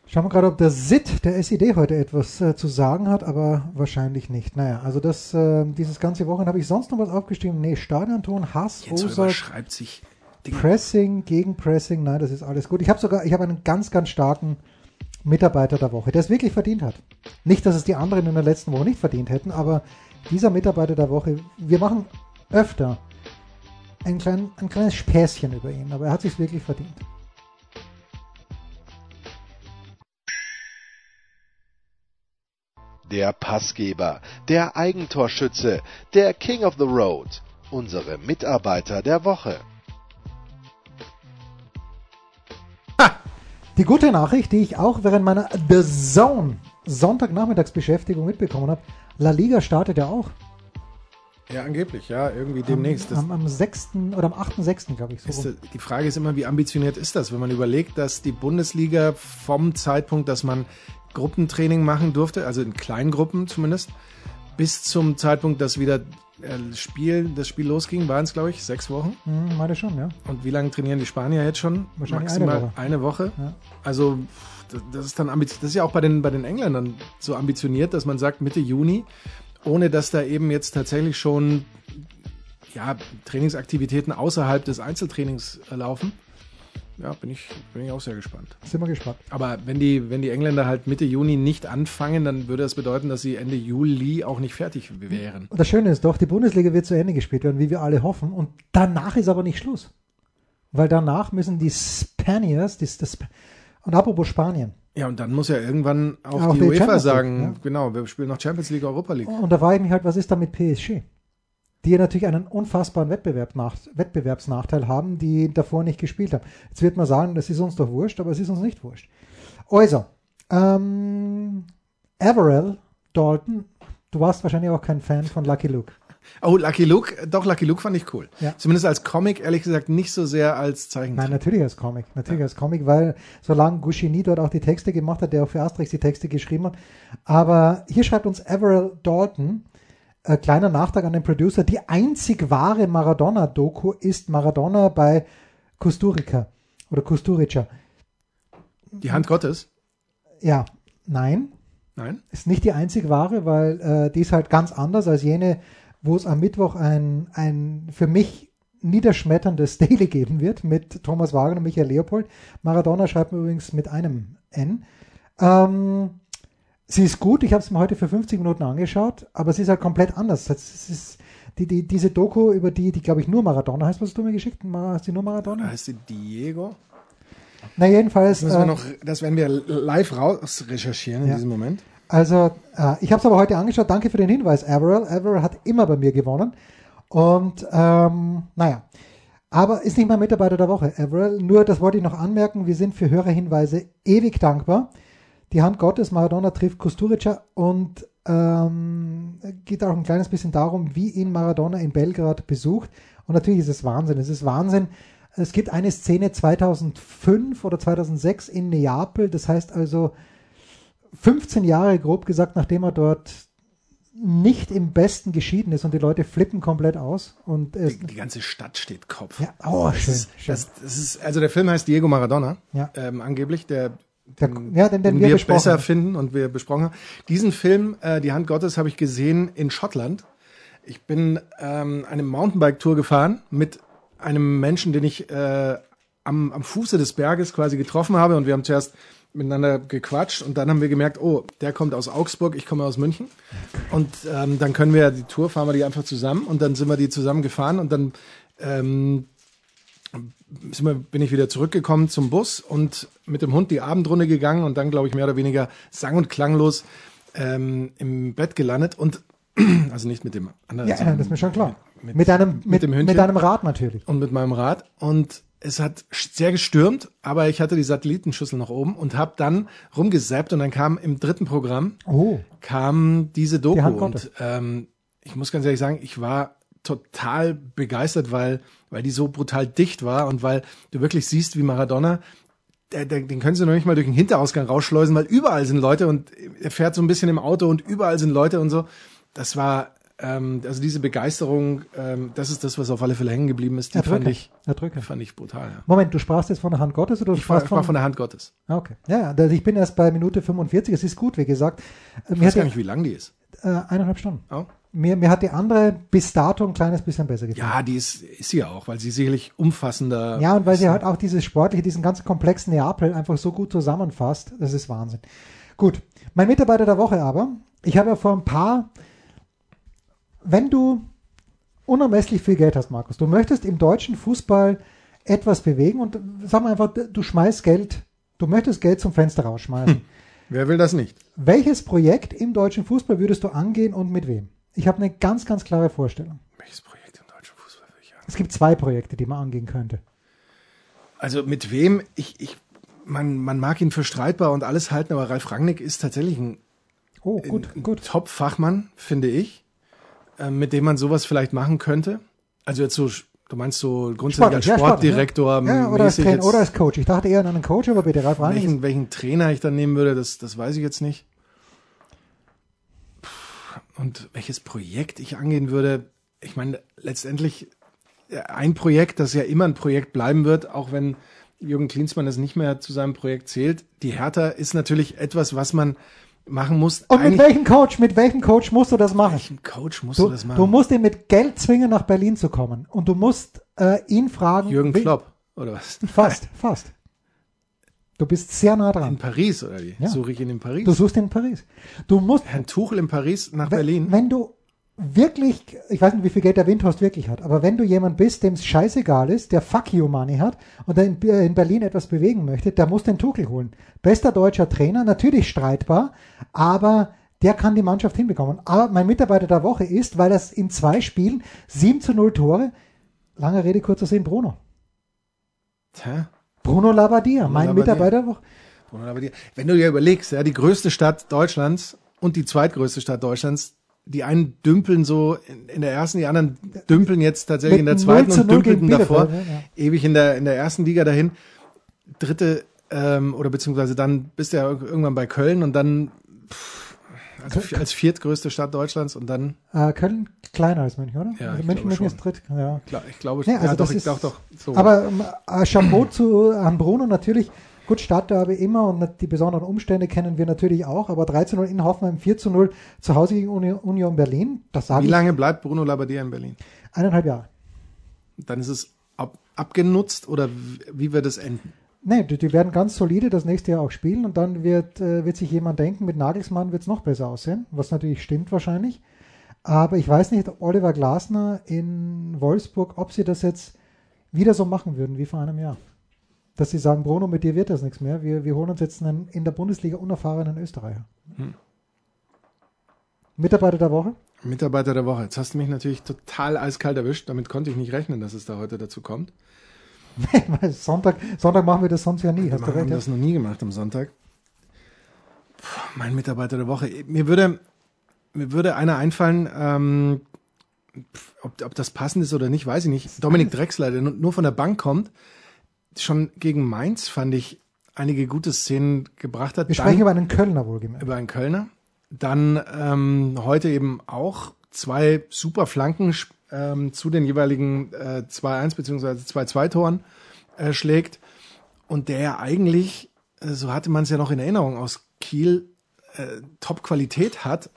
Speaker 3: Schauen wir gerade, ob der SID, der SID heute etwas äh, zu sagen hat, aber wahrscheinlich nicht. Naja, also das, äh, dieses ganze Wochenende habe ich sonst noch was aufgeschrieben. Nee, Stadionton, Hass,
Speaker 4: Jetzt
Speaker 3: Rosa,
Speaker 4: überschreibt sich Dinge.
Speaker 3: Pressing, Gegenpressing, nein, das ist alles gut. Ich habe sogar, ich habe einen ganz, ganz starken Mitarbeiter der Woche, der es wirklich verdient hat. Nicht, dass es die anderen in der letzten Woche nicht verdient hätten, aber dieser Mitarbeiter der Woche, wir machen öfter ein, klein, ein kleines Späßchen über ihn, aber er hat sich wirklich verdient.
Speaker 2: Der Passgeber, der Eigentorschütze, der King of the Road, unsere Mitarbeiter der Woche.
Speaker 3: Die gute Nachricht, die ich auch während meiner The Zone Sonntagnachmittagsbeschäftigung mitbekommen habe, La Liga startet ja auch.
Speaker 4: Ja, angeblich, ja, irgendwie demnächst.
Speaker 3: Am, am, am 6. oder am 8.6. glaube ich. So
Speaker 4: ist, die Frage ist immer, wie ambitioniert ist das, wenn man überlegt, dass die Bundesliga vom Zeitpunkt, dass man Gruppentraining machen durfte, also in kleinen Gruppen zumindest, bis zum Zeitpunkt, dass wieder äh, Spiel, das Spiel losging, waren es, glaube ich, sechs Wochen.
Speaker 3: Hm, meine schon, ja.
Speaker 4: Und wie lange trainieren die Spanier jetzt schon?
Speaker 3: Wahrscheinlich
Speaker 4: Maximal
Speaker 3: eine Woche.
Speaker 4: Eine Woche.
Speaker 3: Ja.
Speaker 4: Also das ist dann ambitioniert. Das ist ja auch bei den, bei den Engländern so ambitioniert, dass man sagt Mitte Juni, ohne dass da eben jetzt tatsächlich schon ja, Trainingsaktivitäten außerhalb des Einzeltrainings äh, laufen. Ja, bin ich, bin ich auch sehr gespannt.
Speaker 3: Sind wir gespannt.
Speaker 4: Aber wenn die, wenn die Engländer halt Mitte Juni nicht anfangen, dann würde das bedeuten, dass sie Ende Juli auch nicht fertig wären.
Speaker 3: Und das Schöne ist doch, die Bundesliga wird zu Ende gespielt werden, wie wir alle hoffen. Und danach ist aber nicht Schluss. Weil danach müssen die Spaniards, die, das, und apropos Spanien.
Speaker 4: Ja, und dann muss ja irgendwann auch,
Speaker 3: Auch
Speaker 4: die
Speaker 3: die
Speaker 4: UEFA sagen,
Speaker 3: ja.
Speaker 4: genau, wir spielen noch Champions League, Europa League.
Speaker 3: Und da frage ich mich halt, was ist da mit PSG? Die ja natürlich einen unfassbaren Wettbewerb nach, Wettbewerbsnachteil haben, die davor nicht gespielt haben. Jetzt wird man sagen, das ist uns doch wurscht, aber es ist uns nicht wurscht. Also, ähm, Averell Dalton, du warst wahrscheinlich auch kein Fan von Lucky Luke.
Speaker 4: Oh, Lucky Luke, doch, Lucky Luke fand ich cool.
Speaker 3: Ja.
Speaker 4: Zumindest als Comic, ehrlich gesagt, nicht so sehr als
Speaker 3: Nein,
Speaker 4: Zeichentrick.
Speaker 3: natürlich als Comic. Natürlich als Comic, weil solange Gouchini dort auch die Texte gemacht hat, der auch für Asterix die Texte geschrieben hat. Aber hier schreibt uns Averell Dalton, äh, kleiner Nachtrag an den Producer, die einzig wahre Maradona-Doku ist Maradona bei Kusturica oder Kusturica.
Speaker 4: Die Hand Gottes?
Speaker 3: Ja, nein,
Speaker 4: Nein?
Speaker 3: ist nicht die einzig wahre, weil äh, die ist halt ganz anders als jene, wo es am Mittwoch ein, ein für mich niederschmetterndes Daily geben wird mit Thomas Wagner und Michael Leopold. Maradona schreibt mir übrigens mit einem N. Ähm, sie ist gut, ich habe es mir heute für 50 Minuten angeschaut, aber sie ist halt komplett anders. Das ist, die, die, diese Doku über die, die glaube ich nur Maradona heißt, was hast du mir geschickt? Hast du nur Maradona?
Speaker 4: Heißt sie Diego?
Speaker 3: Na jedenfalls.
Speaker 4: Das,
Speaker 3: äh,
Speaker 4: noch, das werden wir live raus recherchieren in
Speaker 3: Ja.
Speaker 4: diesem Moment.
Speaker 3: Also, äh, ich habe es aber heute angeschaut. Danke für den Hinweis, Averill. Averill hat immer bei mir gewonnen. Und ähm, naja, aber ist nicht mein Mitarbeiter der Woche, Averill. Nur, das wollte ich noch anmerken, wir sind für Hörerhinweise ewig dankbar. Die Hand Gottes, Maradona trifft Kusturica und ähm, geht auch ein kleines bisschen darum, wie ihn Maradona in Belgrad besucht. Und natürlich ist es Wahnsinn. Es ist Wahnsinn. Es gibt eine Szene 2005 oder 2006 in Neapel. Das heißt also 15 Jahre, grob gesagt, nachdem er dort nicht im Besten geschieden ist und die Leute flippen komplett aus. Und es,
Speaker 4: Die, die ganze Stadt steht Kopf.
Speaker 3: ja, oh,
Speaker 4: das
Speaker 3: schön,
Speaker 4: ist,
Speaker 3: schön.
Speaker 4: Das, das ist, also der Film heißt Diego Maradona,
Speaker 3: Ja.
Speaker 4: ähm, angeblich, der,
Speaker 3: Der- ja, den- den wir
Speaker 4: wir
Speaker 3: besprochen
Speaker 4: besser finden und wir besprochen haben. Diesen Film, äh, Die Hand Gottes, habe ich gesehen in Schottland. Ich bin ähm, eine Mountainbike-Tour gefahren mit einem Menschen, den ich äh, am, am Fuße des Berges quasi getroffen habe und wir haben zuerst miteinander gequatscht und dann haben wir gemerkt, oh, der kommt aus Augsburg, ich komme aus München. Und ähm, dann können wir die Tour, fahren wir die einfach zusammen und dann sind wir die zusammen gefahren und dann ähm, wir, bin ich wieder zurückgekommen zum Bus und mit dem Hund die Abendrunde gegangen und dann, glaube ich, mehr oder weniger sang- und klanglos ähm, im Bett gelandet. Und also nicht mit dem anderen.
Speaker 3: ja, das ist mir schon klar. Mit,
Speaker 4: mit-
Speaker 3: einem, mit,
Speaker 4: mit dem Hündchen.
Speaker 3: mit einem Rad natürlich.
Speaker 4: und mit meinem Rad und es hat sehr gestürmt, aber ich hatte die Satellitenschüssel noch oben und habe dann rumgesappt und dann kam im dritten Programm
Speaker 3: Oh,
Speaker 4: kam diese Doku
Speaker 3: Gottes.
Speaker 4: und ähm, ich muss ganz ehrlich sagen, ich war total begeistert, weil weil die so brutal dicht war und weil du wirklich siehst, wie Maradona den können sie noch nicht mal durch den Hinterausgang rausschleusen, weil überall sind Leute und er fährt so ein bisschen im Auto und überall sind Leute und so. Das war ähm, also diese Begeisterung, ähm, das ist das, was auf alle Fälle hängen geblieben ist. Die
Speaker 3: Herr
Speaker 4: fand
Speaker 3: Drücke.
Speaker 4: ich,
Speaker 3: Herr Drücke.
Speaker 4: fand ich brutal. Ja.
Speaker 3: Moment, du sprachst jetzt von der Hand Gottes oder du
Speaker 4: Ich
Speaker 3: sprachst
Speaker 4: ich war von der Hand Gottes.
Speaker 3: Ah, Okay. Ja, also ich bin erst bei Minute 45. Es ist gut, wie gesagt.
Speaker 4: Ich
Speaker 3: Mir
Speaker 4: weiß gar nicht, wie lang die ist.
Speaker 3: äh, eineinhalb Stunden.
Speaker 4: Oh.
Speaker 3: Mir, mir hat die andere bis dato ein kleines bisschen besser gefallen.
Speaker 4: Ja, die ist, ist sie ja auch, weil sie sicherlich umfassender.
Speaker 3: Ja, und weil sie halt auch dieses Sportliche, diesen ganzen komplexen Neapel einfach so gut zusammenfasst, das ist Wahnsinn. Gut, mein Mitarbeiter der Woche aber, ich habe ja vor ein paar, wenn du unermesslich viel Geld hast, Markus, du möchtest im deutschen Fußball etwas bewegen und sag mal einfach, du schmeißt Geld, du möchtest Geld zum Fenster rausschmeißen.
Speaker 4: Wer will das nicht?
Speaker 3: Welches Projekt im deutschen Fußball würdest du angehen und mit wem? Ich habe eine ganz, ganz klare Vorstellung.
Speaker 4: Welches Projekt im deutschen Fußball will ich haben?
Speaker 3: Es gibt zwei Projekte, die man angehen könnte.
Speaker 4: Also mit wem? Ich, ich, man, man mag ihn für streitbar und alles halten, aber Ralf Rangnick ist tatsächlich ein
Speaker 3: Oh, gut,
Speaker 4: ein
Speaker 3: gut.
Speaker 4: Top-Fachmann, finde ich, mit dem man sowas vielleicht machen könnte. Also jetzt so, du meinst so grundsätzlich als Sportdirektor
Speaker 3: ja. ja, oder als Trainer oder als Coach. Ich dachte eher an einen Coach, aber bitte Ralf Reinig.
Speaker 4: welchen, welchen Trainer ich dann nehmen würde, das, das weiß ich jetzt nicht. Und welches Projekt ich angehen würde, ich meine, letztendlich äh, ein Projekt, das ja immer ein Projekt bleiben wird, auch wenn Jürgen Klinsmann es nicht mehr zu seinem Projekt zählt. Die Hertha ist natürlich etwas, was man machen muss.
Speaker 3: Und mit welchem Coach, mit welchem Coach musst du das machen?
Speaker 4: welchem Coach musst
Speaker 3: Du,
Speaker 4: du das machen?
Speaker 3: du musst ihn mit Geld zwingen, nach Berlin zu kommen. Und du musst äh, ihn fragen.
Speaker 4: Jürgen Klopp, oder was?
Speaker 3: Fast, fast. Du bist sehr nah
Speaker 4: In
Speaker 3: dran.
Speaker 4: Paris, oder wie?
Speaker 3: Ja.
Speaker 4: Suche ich ihn in Paris?
Speaker 3: Du suchst ihn in Paris. Du musst,
Speaker 4: Herrn Tuchel in Paris nach
Speaker 3: wenn,
Speaker 4: Berlin?
Speaker 3: wenn du wirklich, ich weiß nicht, wie viel Geld der Windhorst wirklich hat, aber wenn du jemand bist, dem es scheißegal ist, der Fuck you Money hat und der in, in Berlin etwas bewegen möchte, der muss den Tuchel holen. Bester deutscher Trainer, natürlich streitbar, aber der kann die Mannschaft hinbekommen. Aber mein Mitarbeiter der Woche ist, weil das in zwei Spielen 7 zu 0 Tore, lange Rede, kurzer Sinn, Bruno.
Speaker 4: Hä?
Speaker 3: Bruno Labbadia, mein
Speaker 4: Labbadia.
Speaker 3: Mitarbeiter der Woche.
Speaker 4: Bruno Labbadia. Wenn du dir überlegst, ja, die größte Stadt Deutschlands und die zweitgrößte Stadt Deutschlands, die einen dümpeln so in, der ersten, die anderen dümpeln jetzt tatsächlich in der zweiten
Speaker 3: 0 zu
Speaker 4: und
Speaker 3: 0 gegen
Speaker 4: dümpelten davor
Speaker 3: ne?
Speaker 4: ewig in der, in der ersten Liga dahin. Dritte, ähm, oder beziehungsweise dann bist du ja irgendwann bei Köln und dann pff, also als viertgrößte Stadt Deutschlands und dann,
Speaker 3: Äh, Köln kleiner als München, oder?
Speaker 4: Ja,
Speaker 3: also München, München
Speaker 4: schon.
Speaker 3: ist dritt. Ja.
Speaker 4: klar, ich glaube,
Speaker 3: Nee, also
Speaker 4: ja, doch, ich
Speaker 3: ist-
Speaker 4: glaube doch, so.
Speaker 3: Aber ähm, äh, Chapeau zu, an Bruno natürlich. Gut, Stadtderby immer und die besonderen Umstände kennen wir natürlich auch, aber 13 0 in Hoffenheim, 4 zu 0 zu Hause gegen Uni- Union Berlin, das sage
Speaker 4: Wie
Speaker 3: ich,
Speaker 4: lange bleibt Bruno Labbadia in Berlin?
Speaker 3: eineinhalb Jahre.
Speaker 4: Dann ist es ab, abgenutzt oder wie- wird es enden?
Speaker 3: Nee, die, die werden ganz solide das nächste Jahr auch spielen und dann wird, äh, wird sich jemand denken, mit Nagelsmann wird es noch besser aussehen, was natürlich stimmt wahrscheinlich. Aber ich weiß nicht, Oliver Glasner in Wolfsburg, ob sie das jetzt wieder so machen würden wie vor einem Jahr. Dass sie sagen, Bruno, mit dir wird das nichts mehr. Wir, wir holen uns jetzt einen in der Bundesliga unerfahrenen Österreicher. Mitarbeiter der Woche?
Speaker 4: Mitarbeiter der Woche. Jetzt hast du mich natürlich total eiskalt erwischt. Damit konnte ich nicht rechnen, dass es da heute dazu kommt.
Speaker 3: Sonntag, Sonntag machen wir das sonst ja nie. Hast
Speaker 4: Wir
Speaker 3: du
Speaker 4: haben
Speaker 3: recht? ja?
Speaker 4: das noch nie gemacht am Sonntag. Puh, mein Mitarbeiter der Woche. Mir würde, mir würde einer einfallen, ähm, ob, ob das passend ist oder nicht, weiß ich nicht. Dominik Drexler, der nur von der Bank kommt, schon gegen Mainz fand ich einige gute Szenen gebracht hat.
Speaker 3: Wir
Speaker 4: Dann-
Speaker 3: sprechen über einen Kölner wohlgemerkt.
Speaker 4: über einen Kölner. Dann ähm, heute eben auch zwei super Flanken ähm, zu den jeweiligen äh, 2-1 bzw. 2-2 Toren äh, schlägt. Und der ja eigentlich, äh, so hatte man es ja noch in Erinnerung, aus Kiel äh, Top-Qualität hat.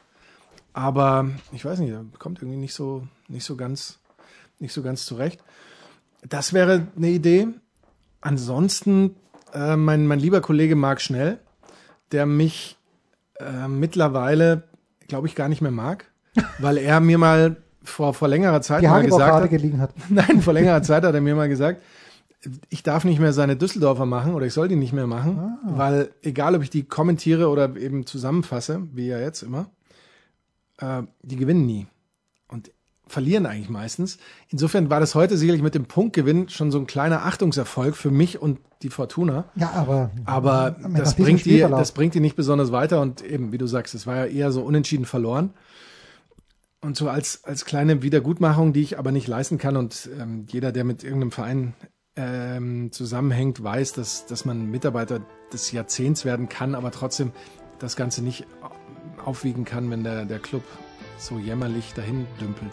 Speaker 4: Aber ich weiß nicht, kommt irgendwie nicht so, nicht so ganz, nicht so ganz zurecht. Das wäre eine Idee. Ansonsten äh, mein, mein lieber Kollege Marc Schnell, der mich äh, mittlerweile, glaube ich, gar nicht mehr mag, weil er mir mal vor, vor längerer Zeit
Speaker 3: Die
Speaker 4: mal gesagt hat,
Speaker 3: geliehen hat.
Speaker 4: nein, vor längerer Zeit hat er mir mal gesagt, ich darf nicht mehr seine Düsseldorfer machen oder ich soll die nicht mehr machen,
Speaker 3: Ah.
Speaker 4: weil egal, ob ich die kommentiere oder eben zusammenfasse, wie ja jetzt immer, äh, die gewinnen nie verlieren eigentlich meistens. Insofern war das heute sicherlich mit dem Punktgewinn schon so ein kleiner Achtungserfolg für mich und die Fortuna.
Speaker 3: Ja, aber,
Speaker 4: Aber das bringt, die, das bringt die nicht besonders weiter und eben, wie du sagst, es war ja eher so unentschieden verloren. Und so als, als kleine Wiedergutmachung, die ich aber nicht leisten kann und ähm, jeder, der mit irgendeinem Verein ähm, zusammenhängt, weiß, dass, dass man Mitarbeiter des Jahrzehnts werden kann, aber trotzdem das Ganze nicht aufwiegen kann, wenn der, der Club so jämmerlich dahin dümpelt.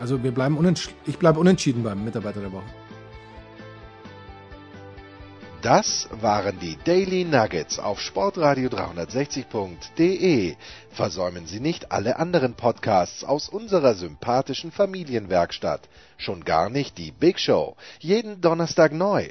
Speaker 4: Also wir bleiben ich bleibe unentschieden beim Mitarbeiter der Woche.
Speaker 2: Das waren die Daily Nuggets auf Sportradio 360.de. Versäumen Sie nicht alle anderen Podcasts aus unserer sympathischen Familienwerkstatt. Schon gar nicht die Big Show. Jeden Donnerstag neu.